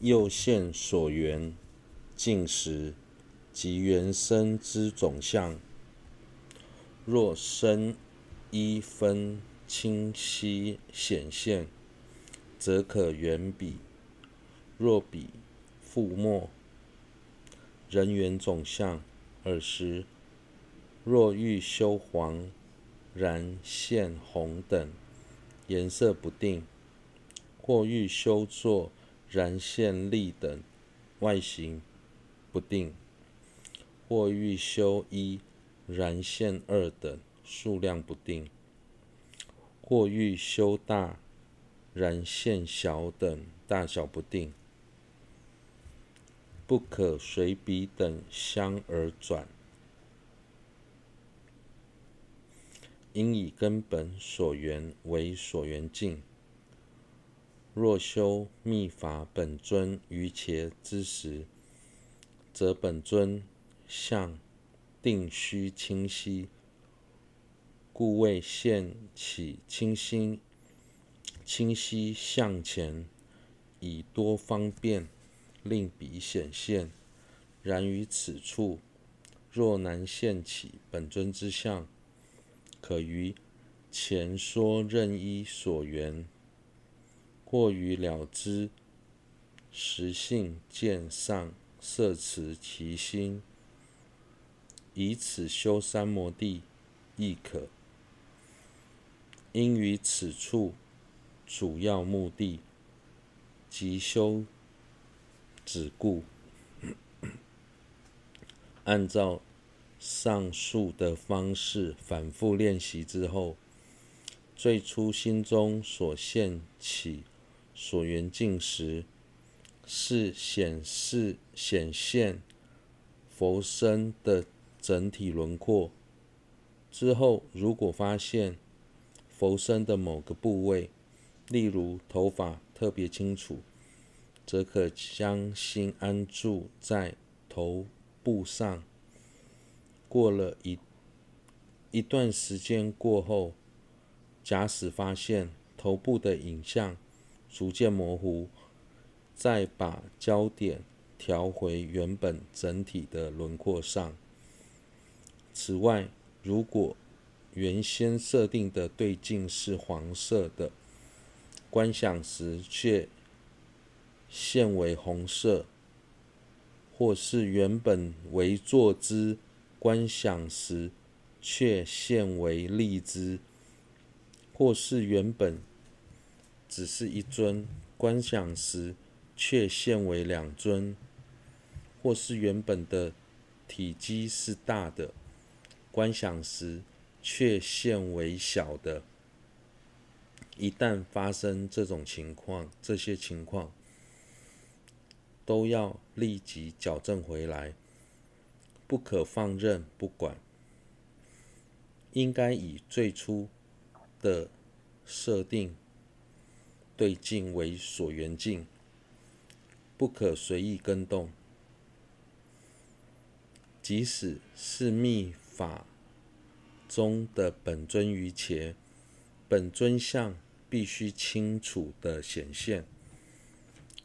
又现所缘境时，即缘生之总相。若生一分清晰显现，则可缘彼；若彼覆没，人缘总相。尔时，若欲修黄、然、现、红等颜色不定，或欲修作燃现力等外形不定，或欲修一燃现二等数量不定，或欲修大燃现小等大小不定，不可随彼等相而转，应以根本所缘为所缘境。若修密法本尊瑜伽之时，则本尊相定须清晰，故为现起清晰清晰相前，以多方便。令彼显现，然于此处，若难现起本尊之相，可于前说任一所缘，或于了知实性见上摄持其心，以此修三摩地亦可。因于此处主要目的，即修。止故，按照上述的方式反复练习之后，最初心中所现起所缘境时，是显示显现佛身的整体轮廓。之后，如果发现佛身的某个部位，例如头发特别清楚，则可将心安住在头部上。过了一一段时间过后，假使发现头部的影像逐渐模糊，再把焦点调回原本整体的轮廓上。此外，如果原先设定的对境是黄色的，观想时却现为红色，或是原本为坐姿，观想时却现为立姿，或是原本只是一尊，观想时却现为两尊，或是原本的体积是大的，观想时却现为小的。一旦发生这种情况，这些情况。都要立即矫正回来，不可放任不管。应该以最初的设定对境为所缘境，不可随意更动。即使是密法中的本尊瑜伽，本尊相必须清楚地显现。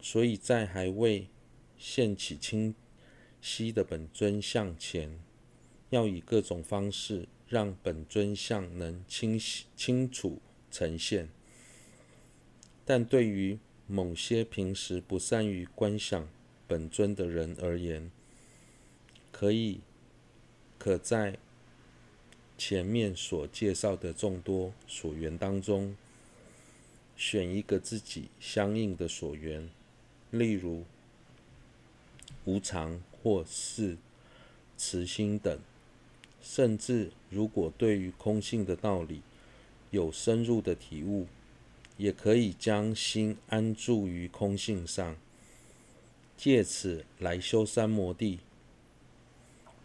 所以在还未现起清晰的本尊相前，要以各种方式让本尊相能清晰清楚呈现。但对于某些平时不善于观想本尊的人而言，可以可在前面所介绍的众多所缘当中，选一个自己相应的所缘。例如无常或是慈心等，甚至如果对于空性的道理有深入的体悟，也可以将心安住于空性上，借此来修三摩地。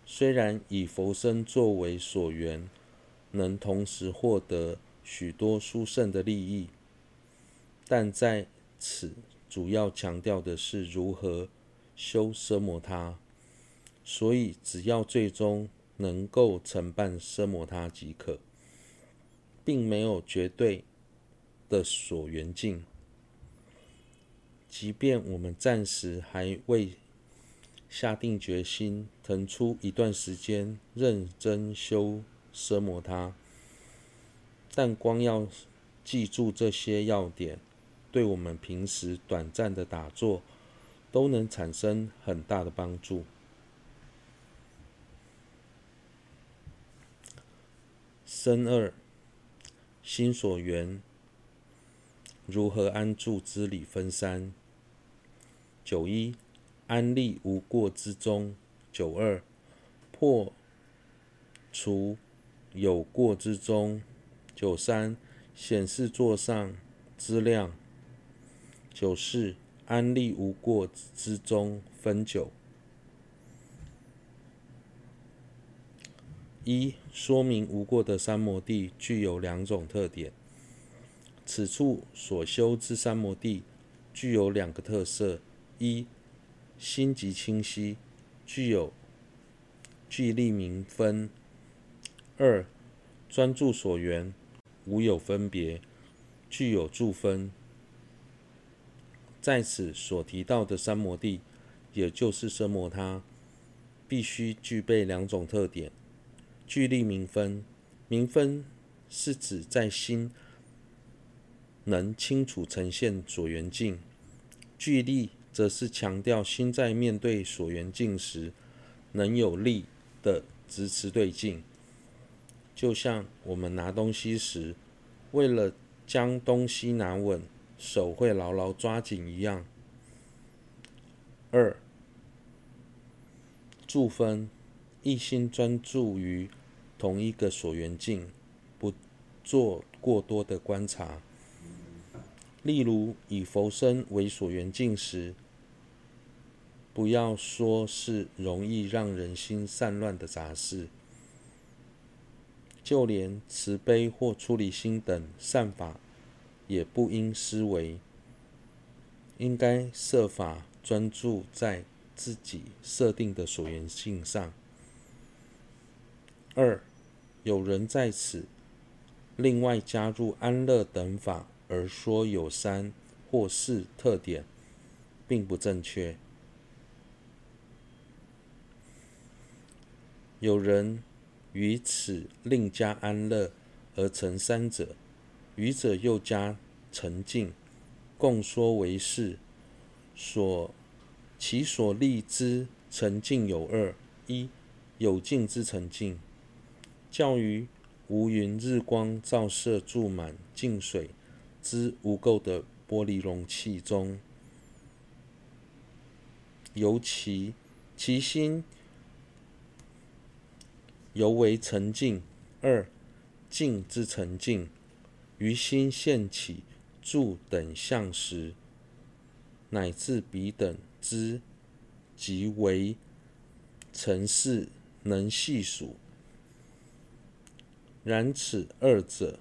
虽然以佛身作为所缘，能同时获得许多殊胜的利益，但在此。主要强调的是如何修奢摩他，所以只要最终能够承办奢摩他即可，并没有绝对的所缘境。即便我们暂时还未下定决心，腾出一段时间认真修奢摩他，但光要记住这些要点，对我们平时短暂的打坐都能产生很大的帮助。身二，心所缘，如何安住之理分三。九一，安立无过之中；九二，破除有过之中；九三，显示座上资量；九四，安立无过之中分九。一、说明无过的三摩地具有两种特点。此处所修之三摩地具有两个特色：一、心极清晰，具有聚力明分；二、专注所缘，无有分别，具有住分。在此所提到的三摩地，也就是奢摩他，必须具备两种特点。聚力明分，明分是指在心能清楚呈现所缘境；聚力则是强调心在面对所缘境时，能有力的直持对境。就像我们拿东西时，为了将东西拿稳，手会牢牢抓紧一样。二、注分，一心专注于。同一个所缘境，不做过多的观察。例如，以佛身为所缘境时，不要说是容易让人心散乱的杂事，就连慈悲或出离心等善法，也不应思维，应该设法专注在自己设定的所缘境上。二。有人在此另外加入安乐等法，而说有三或四特点，并不正确。有人于此另加安乐而成三者，愚者又加沉静，共说为四。所其所立之沉静有二：一有净之沉静。较于无云日光照射注满静水之无垢的玻璃容器中，尤其其心尤为澄净。二净之沉静，于心现起住等相时，乃至彼等之即为尘世能细数。然此二者，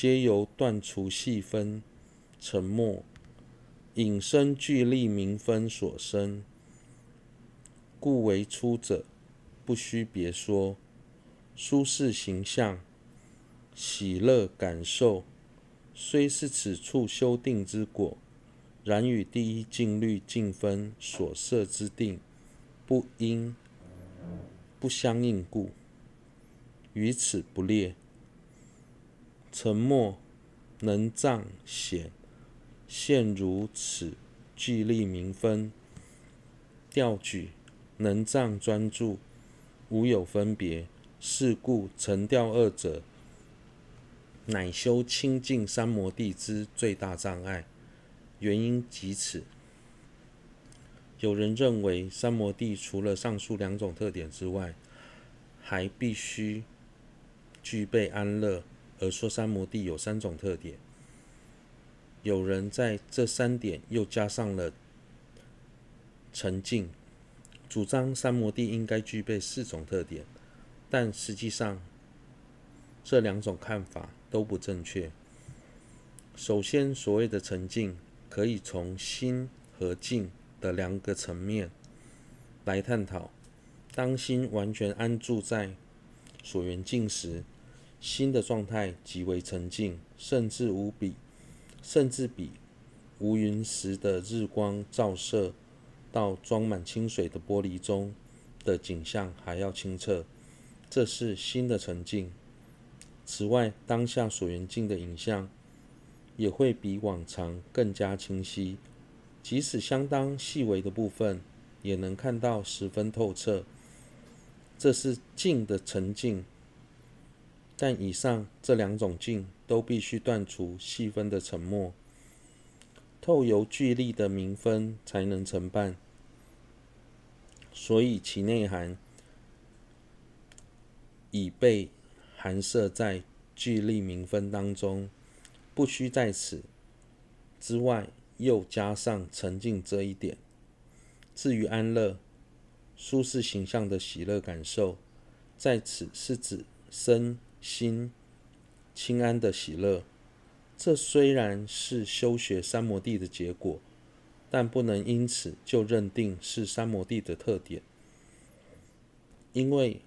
皆由断除细分、沉默、引生聚力明分所生，故为出者，不须别说。舒适形象、喜乐感受，虽是此处修定之果，然与第一静虑静分所设之定，不应不相应故。于此不列。沉默能障显现如此聚力明分，调举能障专注无有分别，是故成调二者，乃修清净三摩地之最大障碍。原因即此。有人认为三摩地除了上述两种特点之外，还必须具备安乐，而说三摩地有三种特点。有人在这三点又加上了沉静，主张三摩地应该具备四种特点，但实际上这两种看法都不正确。首先，所谓的沉静，可以从心和静的两个层面来探讨。当心完全安住在所缘境时，心的状态极为沉静，甚至无比，甚至比无云时的日光照射到装满清水的玻璃中的景象还要清澈，这是新的沉静。此外，当下所缘境的影像也会比往常更加清晰，即使相当细微的部分，也能看到十分透彻。这是静的沉静。但以上这两种境都必须断除细分的沉默，透由聚力的明分才能成办。所以其内涵已被含摄在聚力明分当中，不需在此之外又加上沉静这一点。至于安乐、舒适形象的喜乐感受，在此是指身。心清安的喜乐，这虽然是修学三摩地的结果，但不能因此就认定是三摩地的特点，因为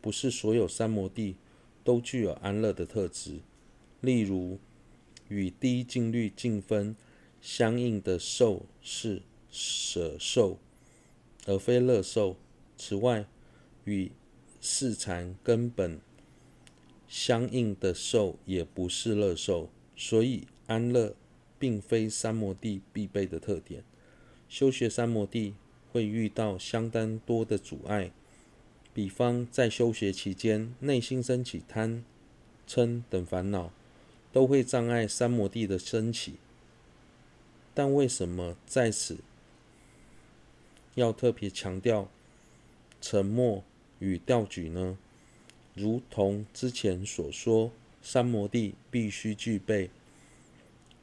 不是所有三摩地都具有安乐的特质。例如，与第一静虑静分相应的受是舍受，而非乐受。此外，与四禅根本相应的受也不是乐受，所以安乐并非三摩地必备的特点。修学三摩地会遇到相当多的阻碍，比方在修学期间，内心升起贪、嗔等烦恼，都会障碍三摩地的升起。但为什么在此要特别强调沉默与调举呢？如同之前所说，三摩地必须具备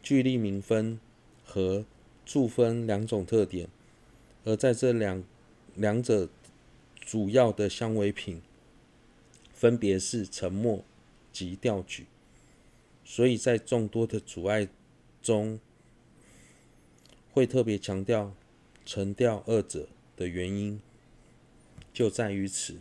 聚力明分和住分两种特点，而在这两两者主要的相违品，分别是沉默及调举，所以在众多的阻碍中，会特别强调沉调二者的原因，就在于此。